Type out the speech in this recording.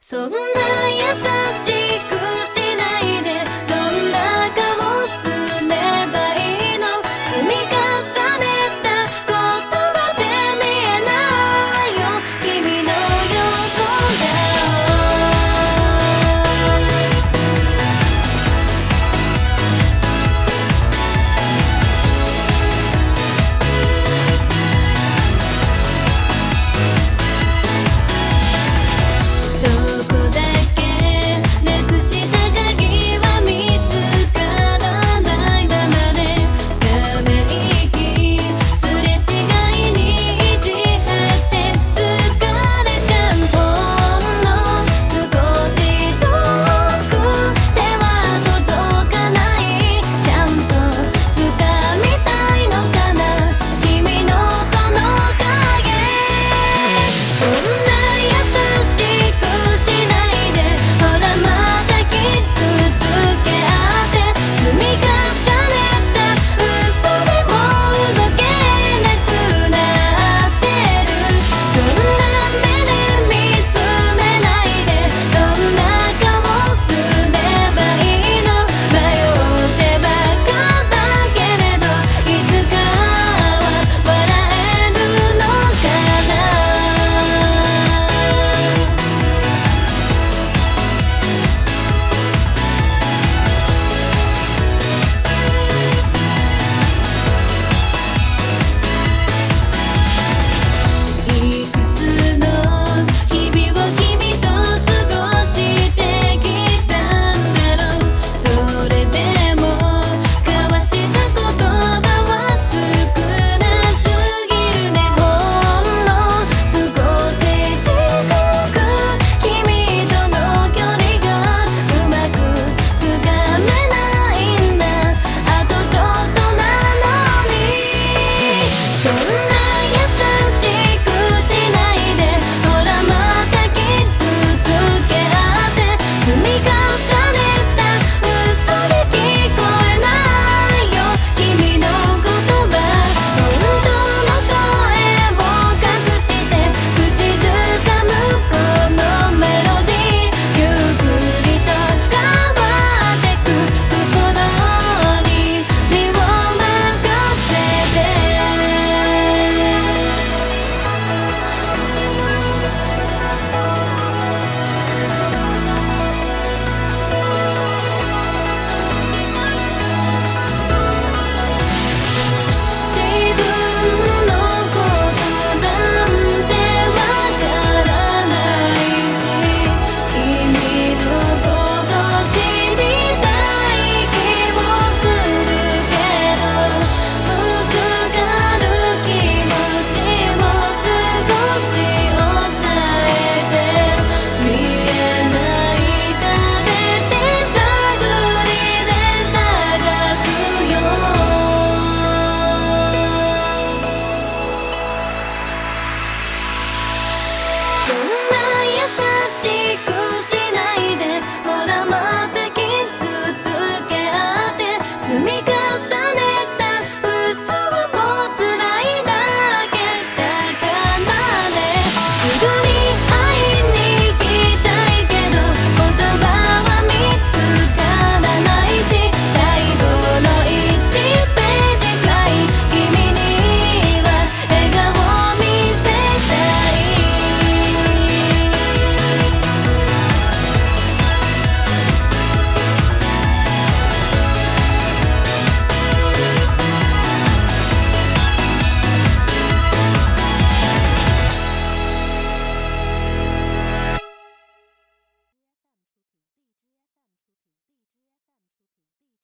そんな優しい